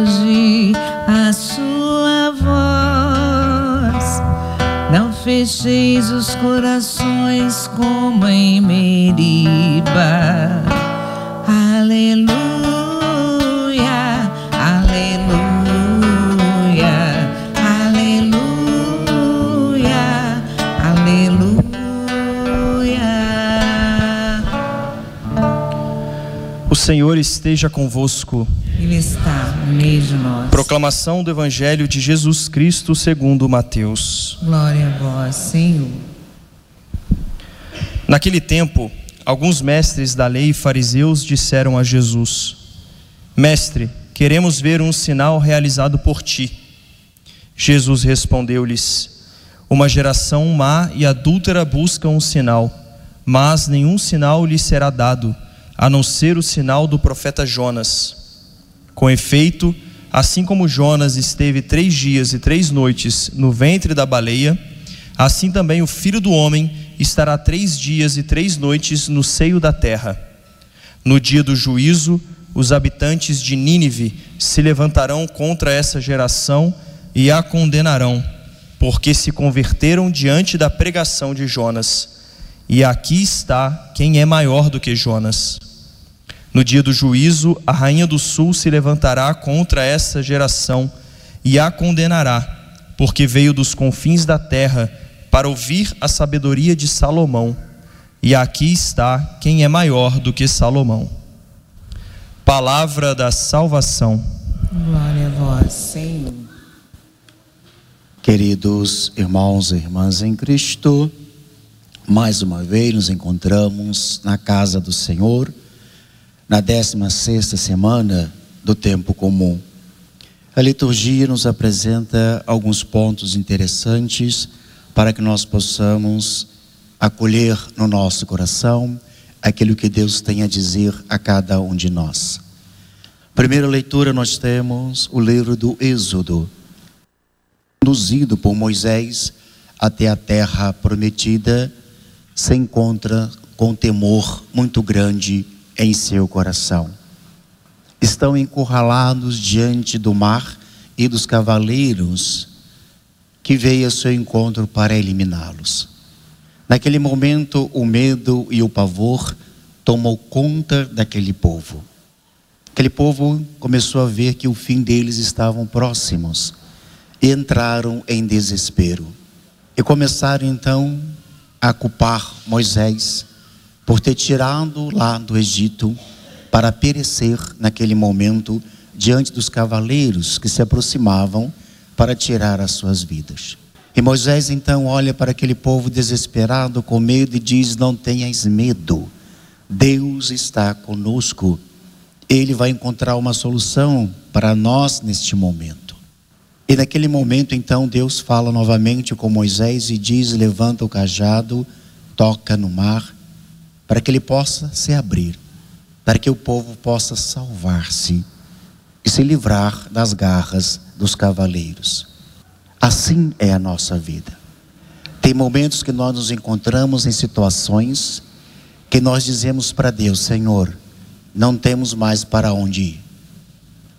Hoje a sua voz. Não fecheis os corações como em Meriba. Aleluia, aleluia, aleluia, aleluia. O Senhor esteja convosco. Ele está no meio de nós. Proclamação do Evangelho de Jesus Cristo segundo Mateus. Glória a vós, Senhor. Naquele tempo, alguns mestres da lei e fariseus disseram a Jesus: Mestre, queremos ver um sinal realizado por ti. Jesus respondeu-lhes: Uma geração má e adúltera busca um sinal, mas nenhum sinal lhe será dado, a não ser o sinal do profeta Jonas. Com efeito, assim como Jonas esteve três dias e três noites no ventre da baleia, assim também o filho do homem estará três dias e três noites no seio da terra. No dia do juízo, os habitantes de Nínive se levantarão contra essa geração e a condenarão, porque se converteram diante da pregação de Jonas. E aqui está quem é maior do que Jonas. No dia do juízo, a rainha do sul se levantará contra essa geração e a condenará, porque veio dos confins da terra para ouvir a sabedoria de Salomão. E aqui está quem é maior do que Salomão. Palavra da salvação. Glória a vós, Senhor. Queridos irmãos e irmãs em Cristo, mais uma vez nos encontramos na casa do Senhor, na 16 semana do tempo comum. A liturgia nos apresenta alguns pontos interessantes para que nós possamos acolher no nosso coração aquilo que Deus tem a dizer a cada um de nós. Primeira leitura nós temos o livro do Êxodo, conduzido por Moisés até a terra prometida, se encontra com temor muito grande em seu coração. Estão encurralados diante do mar e dos cavaleiros que veio a seu encontro para eliminá-los. Naquele momento, o medo e o pavor tomou conta daquele povo. Aquele povo começou a ver que o fim deles estavam próximos e entraram em desespero. E começaram então a culpar Moisés por ter tirado lá do Egito para perecer naquele momento diante dos cavaleiros que se aproximavam para tirar as suas vidas. E Moisés então olha para aquele povo desesperado, com medo, e diz: Não tenhas medo, Deus está conosco. Ele vai encontrar uma solução para nós neste momento. E naquele momento, então, Deus fala novamente com Moisés e diz: Levanta o cajado, toca no mar, para que ele possa se abrir, para que o povo possa salvar-se e se livrar das garras dos cavaleiros. Assim é a nossa vida. Tem momentos que nós nos encontramos em situações que nós dizemos para Deus: Senhor, não temos mais para onde ir.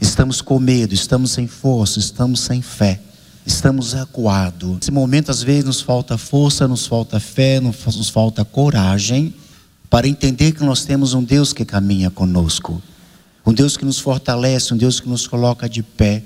Estamos com medo, estamos sem força, estamos sem fé, estamos acuados. Nesse momento, às vezes, nos falta força, nos falta fé, nos falta coragem para entender que nós temos um Deus que caminha conosco, um Deus que nos fortalece, um Deus que nos coloca de pé.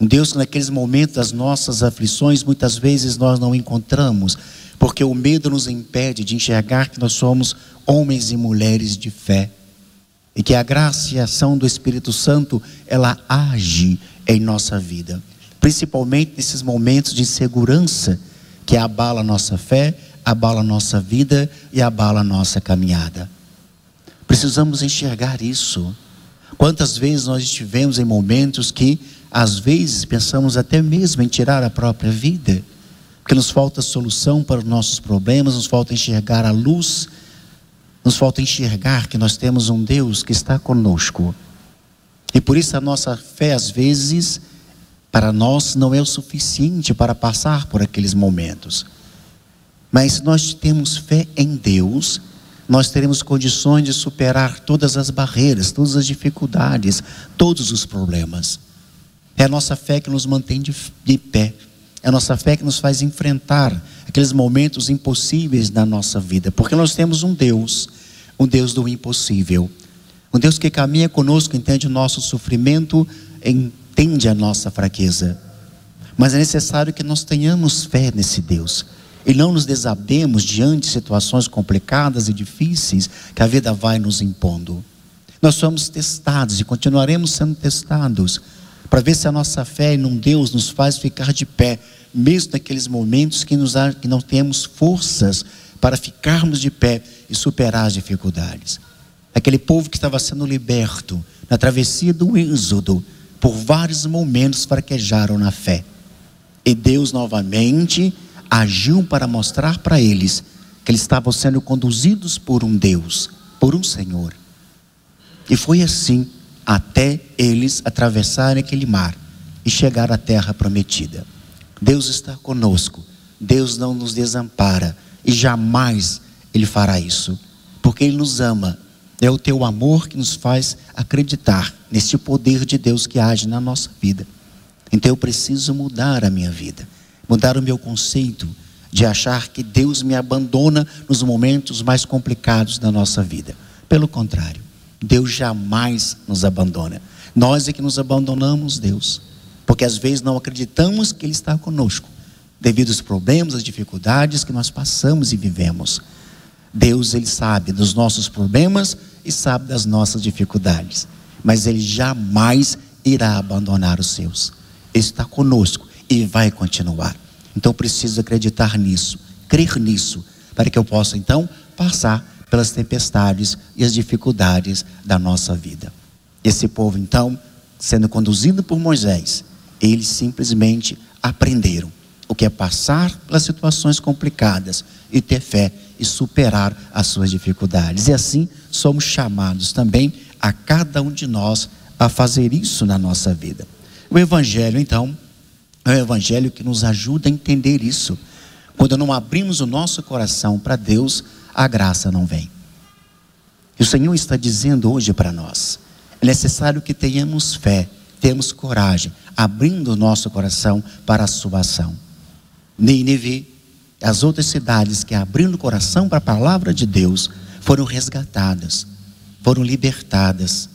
Um Deus que naqueles momentos das nossas aflições, muitas vezes nós não encontramos, porque o medo nos impede de enxergar que nós somos homens e mulheres de fé. E que a graça e a ação do Espírito Santo, ela age em nossa vida. Principalmente nesses momentos de insegurança que abala a nossa fé, abala a nossa vida e abala a nossa caminhada. Precisamos enxergar isso. Quantas vezes nós estivemos em momentos que, às vezes, pensamos até mesmo em tirar a própria vida, porque nos falta solução para os nossos problemas, nos falta enxergar a luz, nos falta enxergar que nós temos um Deus que está conosco. E por isso a nossa fé, às vezes, para nós não é o suficiente para passar por aqueles momentos. Mas se nós temos fé em Deus, nós teremos condições de superar todas as barreiras, todas as dificuldades, todos os problemas. É a nossa fé que nos mantém de, de pé. É a nossa fé que nos faz enfrentar aqueles momentos impossíveis da nossa vida. Porque nós temos um Deus, um Deus do impossível. Um Deus que caminha conosco, entende o nosso sofrimento, entende a nossa fraqueza. Mas é necessário que nós tenhamos fé nesse Deus e não nos desabemos diante de situações complicadas e difíceis que a vida vai nos impondo. Nós somos testados e continuaremos sendo testados para ver se a nossa fé em um Deus nos faz ficar de pé, mesmo naqueles momentos que, nos, que não temos forças para ficarmos de pé e superar as dificuldades. Aquele povo que estava sendo liberto na travessia do Êxodo, por vários momentos fraquejaram na fé. E Deus novamente agiu para mostrar para eles que eles estavam sendo conduzidos por um Deus, por um Senhor. E foi assim até eles atravessarem aquele mar e chegar à terra prometida. Deus está conosco, Deus não nos desampara e jamais Ele fará isso, porque Ele nos ama. É o teu amor que nos faz acreditar neste poder de Deus que age na nossa vida. Então eu preciso mudar a minha vida mudar o meu conceito de achar que Deus me abandona nos momentos mais complicados da nossa vida. Pelo contrário, Deus jamais nos abandona. Nós é que nos abandonamos Deus, porque às vezes não acreditamos que Ele está conosco, devido aos problemas, às dificuldades que nós passamos e vivemos. Deus, Ele sabe dos nossos problemas e sabe das nossas dificuldades, mas Ele jamais irá abandonar os seus. Ele está conosco e vai continuar. Então preciso acreditar nisso, crer nisso, para que eu possa então passar pelas tempestades e as dificuldades da nossa vida. Esse povo então, sendo conduzido por Moisés, eles simplesmente aprenderam o que é passar pelas situações complicadas e ter fé e superar as suas dificuldades. E assim somos chamados também a cada um de nós a fazer isso na nossa vida. O evangelho então é o Evangelho que nos ajuda a entender isso. Quando não abrimos o nosso coração para Deus, a graça não vem. E o Senhor está dizendo hoje para nós: é necessário que tenhamos fé, tenhamos coragem, abrindo o nosso coração para a sua ação. Nínive, as outras cidades que abrindo o coração para a palavra de Deus, foram resgatadas, foram libertadas.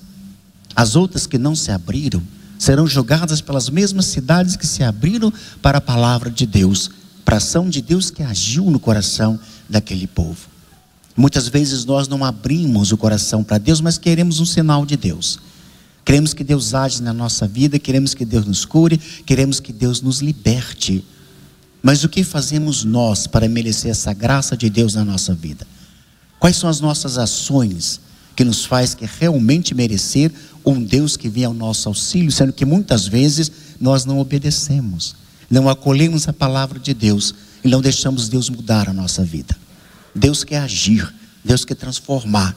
As outras que não se abriram, serão julgadas pelas mesmas cidades que se abriram para a palavra de Deus, para a ação de Deus que agiu no coração daquele povo. Muitas vezes nós não abrimos o coração para Deus, mas queremos um sinal de Deus. Queremos que Deus age na nossa vida, queremos que Deus nos cure, queremos que Deus nos liberte. Mas o que fazemos nós para merecer essa graça de Deus na nossa vida? Quais são as nossas ações que nos faz que realmente merecer um Deus que vem ao nosso auxílio, sendo que muitas vezes nós não obedecemos, não acolhemos a palavra de Deus e não deixamos Deus mudar a nossa vida. Deus quer agir, Deus quer transformar,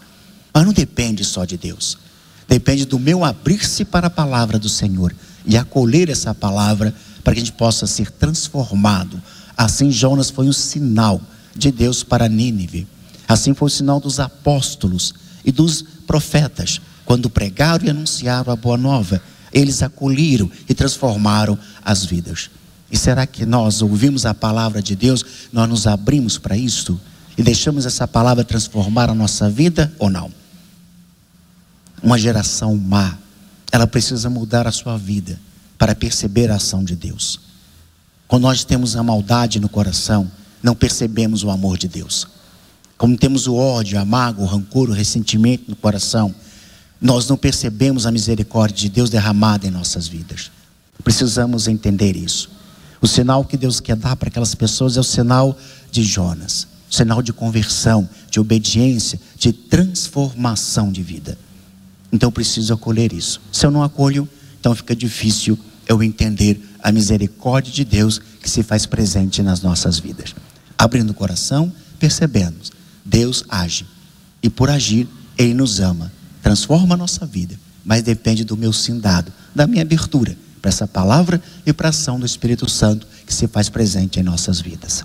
mas não depende só de Deus. Depende do meu abrir-se para a palavra do Senhor e acolher essa palavra para que a gente possa ser transformado. Assim Jonas foi um sinal de Deus para Nínive. Assim foi o sinal dos apóstolos e dos profetas, quando pregaram e anunciaram a boa nova, eles acolheram e transformaram as vidas. E será que nós ouvimos a palavra de Deus, nós nos abrimos para isto e deixamos essa palavra transformar a nossa vida ou não? Uma geração má, ela precisa mudar a sua vida para perceber a ação de Deus. Quando nós temos a maldade no coração, não percebemos o amor de Deus. Como temos o ódio, a mágoa, o rancor, o ressentimento no coração, nós não percebemos a misericórdia de Deus derramada em nossas vidas. Precisamos entender isso. O sinal que Deus quer dar para aquelas pessoas é o sinal de Jonas sinal de conversão, de obediência, de transformação de vida. Então preciso acolher isso. Se eu não acolho, então fica difícil eu entender a misericórdia de Deus que se faz presente nas nossas vidas. Abrindo o coração, percebemos Deus age. E por agir, Ele nos ama, transforma a nossa vida. Mas depende do meu sim dado, da minha abertura para essa palavra e para a ação do Espírito Santo que se faz presente em nossas vidas.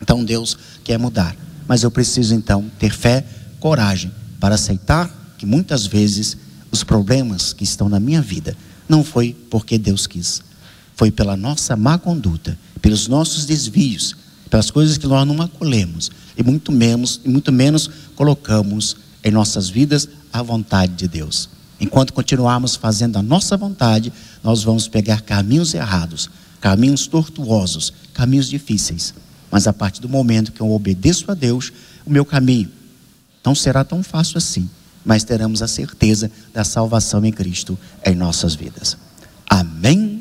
Então Deus quer mudar, mas eu preciso então ter fé coragem para aceitar que muitas vezes os problemas que estão na minha vida não foi porque Deus quis, foi pela nossa má conduta, pelos nossos desvios, pelas coisas que nós não acolhemos e muito menos, e muito menos colocamos em nossas vidas a vontade de Deus. Enquanto continuarmos fazendo a nossa vontade, nós vamos pegar caminhos errados, caminhos tortuosos, caminhos difíceis. Mas a partir do momento que eu obedeço a Deus, o meu caminho não será tão fácil assim, mas teremos a certeza da salvação em Cristo em nossas vidas. Amém